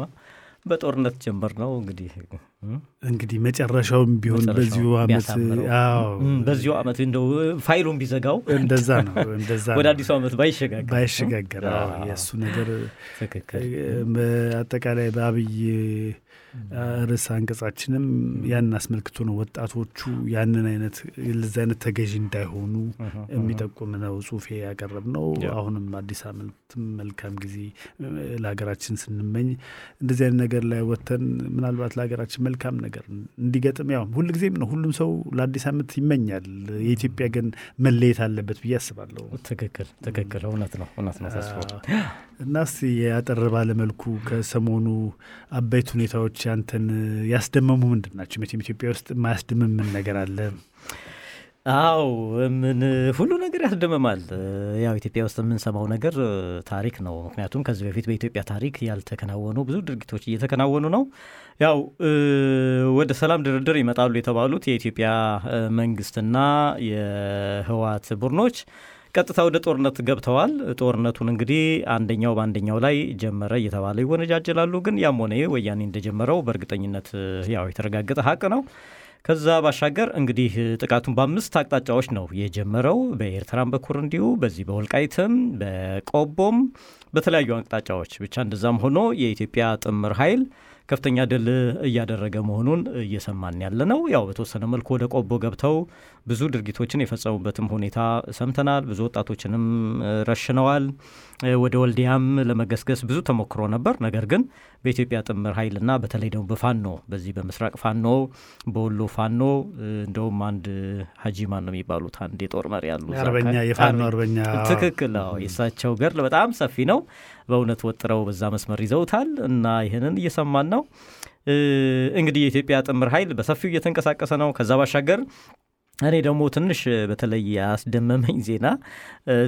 በጦርነት ጀመር ነው እንግዲህ። እንግዲህ መጨረሻውም ቢሆን በዚሁ ዓመት በዚሁ ዓመት እንደው ፋይሉን ቢዘጋው [laughs] እንደዛ ነው እንደዛ ወደ አዲሱ ዓመት ባይሸጋገር። ባይሸጋገር የእሱ ነገር አጠቃላይ በአብይ ርዕስ አንቀጻችንም ያንን አስመልክቶ ነው ወጣቶቹ ያንን አይነት ለዚ አይነት ተገዢ እንዳይሆኑ የሚጠቁም ነው ጽሁፌ ያቀረብ ነው። አሁንም አዲስ ዓመትም መልካም ጊዜ ለሀገራችን ስንመኝ እንደዚህ አይነት ነገር ላይ ወጥተን ምናልባት ለሀገራችን መልካም ነገር እንዲገጥም ያው ሁልጊዜም ነው ሁሉም ሰው ለአዲስ ዓመት ይመኛል። የኢትዮጵያ ግን መለየት አለበት ብዬ አስባለሁ። ትክክል ትክክል። እውነት ነው እውነት ነው ተስፋ እና እስቲ ያጠር ባለመልኩ ከሰሞኑ አበይት ሁኔታዎች ያንተን ያስደመሙ ምንድን ናቸው? መቼም ኢትዮጵያ ውስጥ የማያስደምም ምን ነገር አለ? አው ምን ሁሉ ነገር ያስደምማል። ያው ኢትዮጵያ ውስጥ የምንሰማው ነገር ታሪክ ነው። ምክንያቱም ከዚህ በፊት በኢትዮጵያ ታሪክ ያልተከናወኑ ብዙ ድርጊቶች እየተከናወኑ ነው። ያው ወደ ሰላም ድርድር ይመጣሉ የተባሉት የኢትዮጵያ መንግስትና የህወሓት ቡድኖች ቀጥታ ወደ ጦርነት ገብተዋል። ጦርነቱን እንግዲህ አንደኛው በአንደኛው ላይ ጀመረ እየተባለ ይወነጃጀላሉ። ግን ያም ሆነ ወያኔ እንደጀመረው በእርግጠኝነት ያው የተረጋገጠ ሀቅ ነው። ከዛ ባሻገር እንግዲህ ጥቃቱን በአምስት አቅጣጫዎች ነው የጀመረው። በኤርትራም በኩል እንዲሁ በዚህ በወልቃይትም በቆቦም በተለያዩ አቅጣጫዎች ብቻ እንደዛም ሆኖ የኢትዮጵያ ጥምር ኃይል ከፍተኛ ድል እያደረገ መሆኑን እየሰማን ያለ ነው። ያው በተወሰነ መልኩ ወደ ቆቦ ገብተው ብዙ ድርጊቶችን የፈጸሙበትም ሁኔታ ሰምተናል። ብዙ ወጣቶችንም ረሽነዋል። ወደ ወልዲያም ለመገስገስ ብዙ ተሞክሮ ነበር። ነገር ግን በኢትዮጵያ ጥምር ኃይልና በተለይ ደግሞ በፋኖ በዚህ በምስራቅ ፋኖ፣ በወሎ ፋኖ እንደውም አንድ ሀጂ ማን ነው የሚባሉት አንድ የጦር መሪ ያሉ አርበኛ የፋኖ አርበኛ ትክክል። የእሳቸው ገድል በጣም ሰፊ ነው። በእውነት ወጥረው በዛ መስመር ይዘውታል እና ይህንን እየሰማን ነው። እንግዲህ የኢትዮጵያ ጥምር ኃይል በሰፊው እየተንቀሳቀሰ ነው። ከዛ ባሻገር እኔ ደግሞ ትንሽ በተለይ ያስደመመኝ ዜና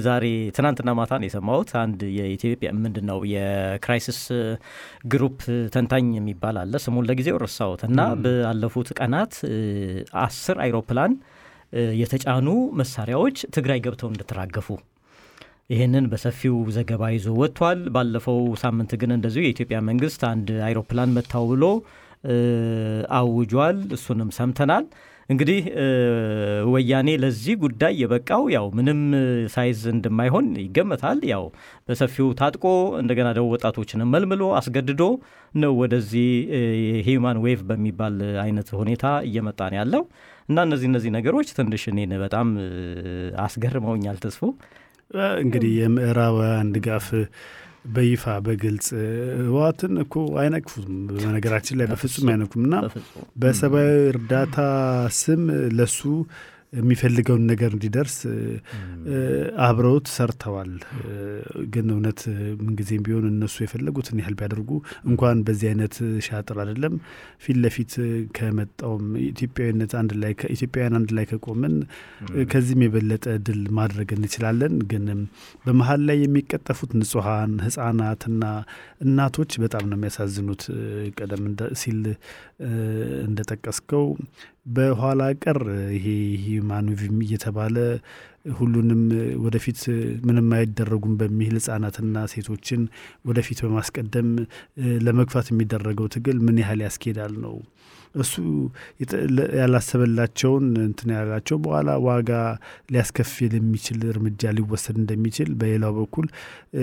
ዛሬ ትናንትና ማታ ነው የሰማሁት። አንድ የኢትዮጵያ ምንድን ነው የ Crisis Group ተንታኝ የሚባል አለ። ስሙን ለጊዜው ረሳሁት እና ባለፉት ቀናት አስር አይሮፕላን የተጫኑ መሳሪያዎች ትግራይ ገብተው እንደተራገፉ ይህንን በሰፊው ዘገባ ይዞ ወጥቷል። ባለፈው ሳምንት ግን እንደዚሁ የኢትዮጵያ መንግስት አንድ አይሮፕላን መታው ብሎ አውጇል። እሱንም ሰምተናል። እንግዲህ ወያኔ ለዚህ ጉዳይ የበቃው ያው ምንም ሳይዝ እንደማይሆን ይገመታል። ያው በሰፊው ታጥቆ እንደገና ደግሞ ወጣቶችንም መልምሎ አስገድዶ ነው ወደዚህ human wave በሚባል አይነት ሁኔታ እየመጣ ነው ያለው እና እነዚህ እነዚህ ነገሮች ትንሽ እኔን በጣም አስገርመውኛል። ተስፎ እንግዲህ የምዕራባውያን ድጋፍ በይፋ በግልጽ ህወሓትን እኮ አይነቅፉም። በነገራችን ላይ በፍጹም አይነቅፉም እና በሰብአዊ እርዳታ ስም ለሱ የሚፈልገውን ነገር እንዲደርስ አብረውት ሰርተዋል። ግን እውነት ምንጊዜም ቢሆን እነሱ የፈለጉትን ያህል ቢያደርጉ እንኳን በዚህ አይነት ሻጥር አይደለም ፊት ለፊት ከመጣውም ኢትዮጵያዊነት አንድ ላይ ኢትዮጵያውያን አንድ ላይ ከቆምን ከዚህም የበለጠ ድል ማድረግ እንችላለን። ግን በመሀል ላይ የሚቀጠፉት ንጹሐን ህጻናትና እናቶች በጣም ነው የሚያሳዝኑት። ቀደም ሲል እንደጠቀስከው በኋላ ቀር ይሄ ሂዩማን ዌቭ እየተባለ ሁሉንም ወደፊት ምንም አይደረጉም በሚል ህጻናትና ሴቶችን ወደፊት በማስቀደም ለመግፋት የሚደረገው ትግል ምን ያህል ያስኬዳል ነው። እሱ ያላሰበላቸውን እንትን ያላቸው በኋላ ዋጋ ሊያስከፍል የሚችል እርምጃ ሊወሰድ እንደሚችል በሌላው በኩል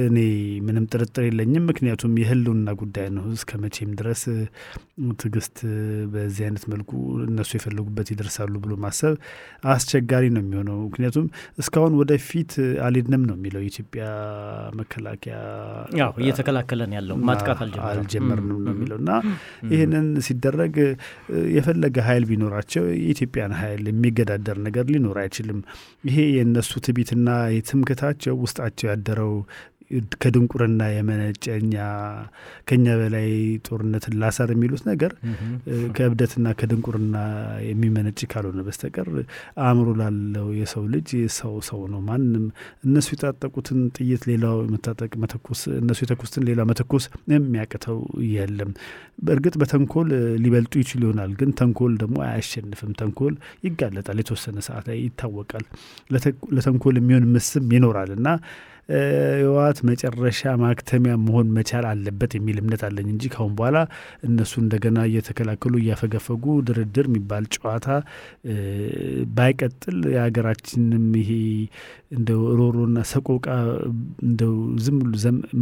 እኔ ምንም ጥርጥር የለኝም። ምክንያቱም የህልውና ጉዳይ ነው። እስከ መቼም ድረስ ትዕግስት በዚህ አይነት መልኩ እነሱ የፈለጉበት ይደርሳሉ ብሎ ማሰብ አስቸጋሪ ነው የሚሆነው። ምክንያቱም እስካሁን ወደፊት አልሄድንም ነው የሚለው የኢትዮጵያ መከላከያ እየተከላከለን ያለው ማጥቃት አልጀመርንም ነው የሚለው እና ይህንን ሲደረግ የፈለገ ኃይል ቢኖራቸው የኢትዮጵያን ኃይል የሚገዳደር ነገር ሊኖር አይችልም። ይሄ የእነሱ ትቢትና የትምክታቸው ውስጣቸው ያደረው ከድንቁርና የመነጨ እኛ ከኛ በላይ ጦርነትን ላሳር የሚሉት ነገር ከእብደትና ከድንቁርና የሚመነጭ ካልሆነ በስተቀር አእምሮ ላለው የሰው ልጅ ሰው ሰው ነው። ማንም እነሱ የታጠቁትን ጥይት ሌላው መታጠቅ መተኮስ፣ እነሱ የተኩስትን ሌላ መተኮስ የሚያቅተው የለም። በእርግጥ በተንኮል ሊበልጡ ይችሉ ይሆናል፣ ግን ተንኮል ደግሞ አያሸንፍም። ተንኮል ይጋለጣል፣ የተወሰነ ሰዓት ላይ ይታወቃል። ለተንኮል የሚሆን ምስም ይኖራል እና ህወሓት መጨረሻ ማክተሚያ መሆን መቻል አለበት የሚል እምነት አለኝ እንጂ ካሁን በኋላ እነሱ እንደገና እየተከላከሉ እያፈገፈጉ ድርድር የሚባል ጨዋታ ባይቀጥል የሀገራችንም ይሄ እንደው ሮሮና ሰቆቃ እንደው ዝም ብሎ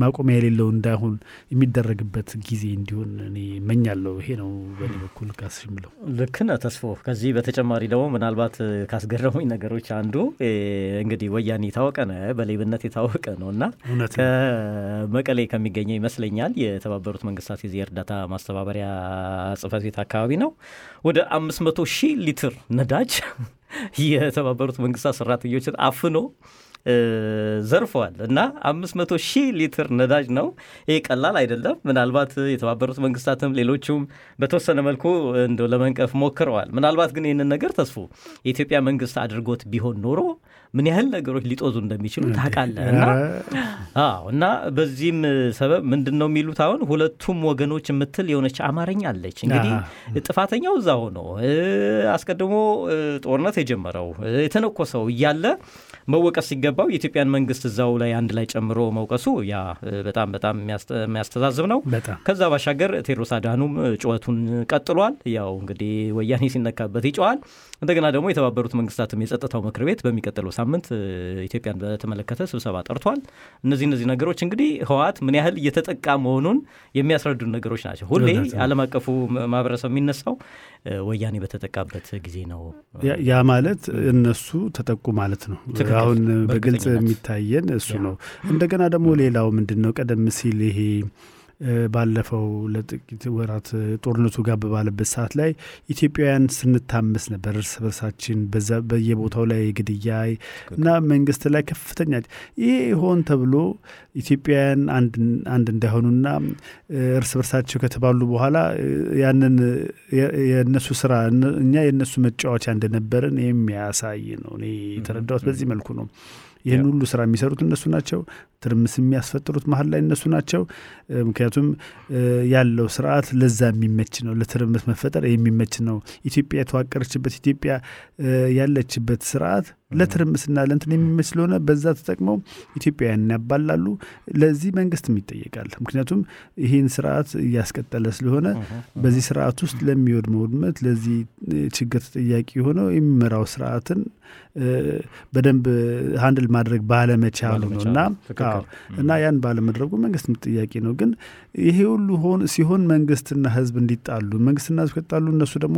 ማቆሚያ የሌለው እንዳይሆን የሚደረግበት ጊዜ እንዲሆን እኔ እመኛለሁ። ይሄ ነው በእኔ በኩል ካስሽ ምለው። ልክ ነህ ተስፎ። ከዚህ በተጨማሪ ደግሞ ምናልባት ካስገረሙኝ ነገሮች አንዱ እንግዲህ ወያኔ የታወቀ ነው በሌብነት የታወቀ ነው እና ከመቀሌ ከሚገኘው ይመስለኛል የተባበሩት መንግስታት የዚህ እርዳታ ማስተባበሪያ ጽህፈት ቤት አካባቢ ነው ወደ አምስት መቶ ሺህ ሊትር ነዳጅ [laughs] የተባበሩት መንግስታት ሰራተኞችን አፍኖ ዘርፈዋል እና አምስት መቶ ሺህ ሊትር ነዳጅ ነው። ይህ ቀላል አይደለም። ምናልባት የተባበሩት መንግስታትም ሌሎቹም በተወሰነ መልኩ እንደው ለመንቀፍ ሞክረዋል። ምናልባት ግን ይህንን ነገር ተስፎ የኢትዮጵያ መንግስት አድርጎት ቢሆን ኖሮ ምን ያህል ነገሮች ሊጦዙ እንደሚችሉ ታውቃለህ። እና አዎ እና በዚህም ሰበብ ምንድን ነው የሚሉት አሁን ሁለቱም ወገኖች የምትል የሆነች አማርኛ አለች። እንግዲህ ጥፋተኛው እዛ ሆኖ አስቀድሞ ጦርነት የጀመረው የተነኮሰው እያለ መወቀስ ሲገባው የኢትዮጵያን መንግስት እዛው ላይ አንድ ላይ ጨምሮ መውቀሱ ያ በጣም በጣም የሚያስተዛዝብ ነው። ከዛ ባሻገር ቴዎድሮስ አድሃኖም ጩኸቱን ቀጥሏል። ያው እንግዲህ ወያኔ ሲነካበት ይጨዋል። እንደገና ደግሞ የተባበሩት መንግስታትም የጸጥታው ምክር ቤት በሚቀጥለው ሳምንት ኢትዮጵያን በተመለከተ ስብሰባ ጠርቷል። እነዚህ እነዚህ ነገሮች እንግዲህ ህወሓት ምን ያህል እየተጠቃ መሆኑን የሚያስረዱን ነገሮች ናቸው። ሁሌ ዓለም አቀፉ ማህበረሰብ የሚነሳው ወያኔ በተጠቃበት ጊዜ ነው። ያ ማለት እነሱ ተጠቁ ማለት ነው። አሁን በግልጽ የሚታየን እሱ ነው። እንደገና ደግሞ ሌላው ምንድን ነው ቀደም ሲል ይሄ ባለፈው ለጥቂት ወራት ጦርነቱ ጋብ ባለበት ሰዓት ላይ ኢትዮጵያውያን ስንታመስ ነበር እርስ በርሳችን በየቦታው ላይ ግድያ እና መንግስት ላይ ከፍተኛ ይሄ ሆን ተብሎ ኢትዮጵያውያን አንድ እንዳይሆኑና እርስ በርሳቸው ከተባሉ በኋላ ያንን የእነሱ ስራ እኛ የእነሱ መጫወቻ እንደነበርን የሚያሳይ ነው። እኔ የተረዳሁት በዚህ መልኩ ነው። ይህን ሁሉ ስራ የሚሰሩት እነሱ ናቸው። ትርምስ የሚያስፈጥሩት መሀል ላይ እነሱ ናቸው። ምክንያቱም ያለው ስርዓት ለዛ የሚመች ነው፣ ለትርምስ መፈጠር የሚመች ነው። ኢትዮጵያ የተዋቀረችበት ኢትዮጵያ ያለችበት ስርዓት ለትርምስና ለእንትን የሚመች ስለሆነ በዛ ተጠቅመው ኢትዮጵያውያን ያባላሉ። ለዚህ መንግስትም ይጠየቃል። ምክንያቱም ይህን ስርዓት እያስቀጠለ ስለሆነ በዚህ ስርዓት ውስጥ ለሚወድመው ውድመት ለዚህ ችግር ተጠያቂ የሆነው የሚመራው ስርዓትን በደንብ ሀንድል ማድረግ ባለመቻሉ ነው እና እና ያን ባለመድረጉ መንግስት ጥያቄ ነው። ግን ይሄ ሁሉ ሆን ሲሆን መንግስትና ህዝብ እንዲጣሉ መንግስትና ህዝብ ከጣሉ እነሱ ደግሞ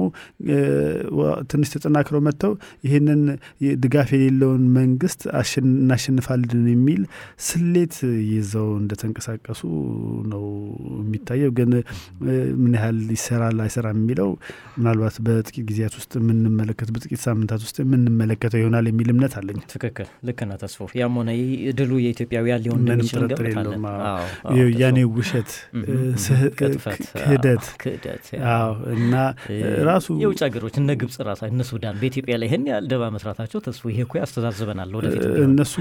ትንሽ ተጠናክረው መጥተው ይህንን ድጋፍ የሌለውን መንግስት እናሸንፋለን የሚል ስሌት ይዘው እንደተንቀሳቀሱ ነው የሚታየው። ግን ምን ያህል ይሰራል አይሰራም የሚለው ምናልባት በጥቂት ጊዜያት ውስጥ የምንመለከት በጥቂት ሳምንታት ውስጥ የምንመለከተው ይሆናል የሚል እምነት አለኝ። ትክክል፣ ልክ ነህ ተስፎ። ያም ሆነ ድሉ የኢትዮጵያውያን ሊሆን እንደሚችል እንገምታለን። ያኔ ውሸት፣ ክህደት እና ራሱ የውጭ ሀገሮች እነ ግብጽ ራሳ እነ ሱዳን በኢትዮጵያ ላይ ይህን ያህል ደባ መስራታቸው ተስፎ ይሄ እኮ ያስተዛዝበናል ወደፊት። እነሱ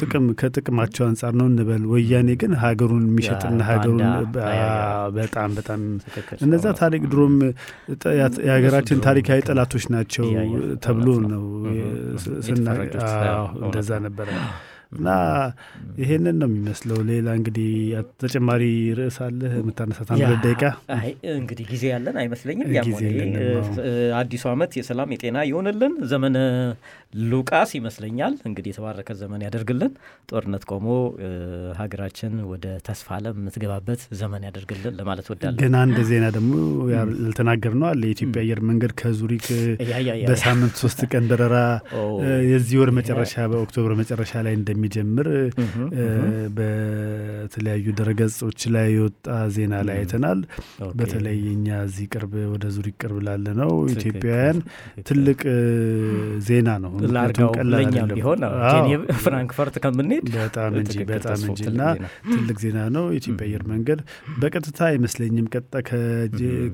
ጥቅም ከጥቅማቸው አንጻር ነው እንበል። ወያኔ ግን ሀገሩን የሚሸጥና ሀገሩን በጣም በጣም እነዛ ታሪክ ድሮም የሀገራችን ታሪካዊ ጠላቶች ናቸው ተብሎ ነው እንደዛ ነበረ። እና ይሄንን ነው የሚመስለው። ሌላ እንግዲህ ተጨማሪ ርዕስ አለ የምታነሳት አንድ ደቂቃ አይ እንግዲህ ጊዜ ያለን አይመስለኝም። ያም አዲሱ ዓመት የሰላም የጤና ይሆንልን። ዘመነ ሉቃስ ይመስለኛል እንግዲህ የተባረከ ዘመን ያደርግልን። ጦርነት ቆሞ ሀገራችን ወደ ተስፋ ዓለም የምትገባበት ዘመን ያደርግልን ለማለት ወዳለሁ። ግን አንድ ዜና ደግሞ ያልተናገር ነው አለ የኢትዮጵያ አየር መንገድ ከዙሪክ በሳምንት ሶስት ቀን በረራ የዚህ ወር መጨረሻ በኦክቶበር መጨረሻ ላይ እንደሚጀምር በተለያዩ ድረገጾች ላይ የወጣ ዜና ላይ አይተናል። በተለይ እኛ እዚህ ቅርብ ወደ ዙሪክ ቅርብ ላለ ነው ኢትዮጵያውያን ትልቅ ዜና ነው። ላርጋው አይደለም። ቢሆን ፍራንክፈርት ከምንሄድ በጣም እንጂ በጣም እንጂ እና ዜና። ትልቅ ዜና ነው። የኢትዮጵያ አየር መንገድ በቀጥታ አይመስለኝም ቀጥታ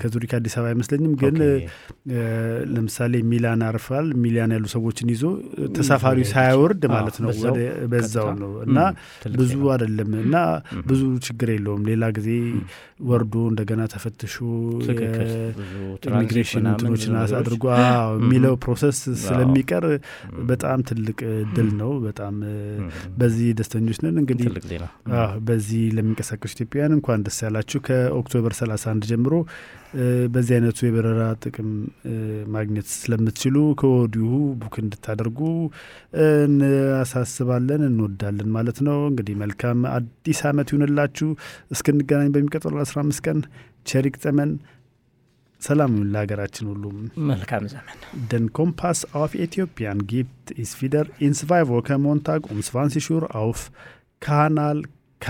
ከዙሪክ አዲስ አበባ አይመስለኝም፣ ግን ለምሳሌ ሚላን አርፋል። ሚላን ያሉ ሰዎችን ይዞ ተሳፋሪው ሳያወርድ ማለት ነው በዛው ነው እና ብዙ አይደለም እና ብዙ ችግር የለውም። ሌላ ጊዜ ወርዶ እንደገና ተፈትሾ ኢሚግሬሽን እንትኖችን አድርጎ የሚለው process ስለሚቀር በጣም ትልቅ ድል ነው። በጣም በዚህ ደስተኞች ነን። እንግዲህ በዚህ ለሚንቀሳቀሱ ኢትዮጵያውያን እንኳን ደስ ያላችሁ። ከ October 31 ጀምሮ በዚህ አይነቱ የበረራ ጥቅም ማግኘት ስለምትችሉ ከወዲሁ book እንድታደርጉ እናሳስባለን፣ እንወዳለን ማለት ነው። እንግዲህ መልካም አዲስ ዓመት ይሁንላችሁ። እስክንገናኝ በሚቀጥለው 15 ቀን ቸር ይግጠመን። ሰላም ይሁን ለሀገራችን ሁሉም። መልካም ዘመን Den Kompass auf Äthiopien gibt es wieder in zwei Wochen Montag um 20 Uhr auf Kanal K.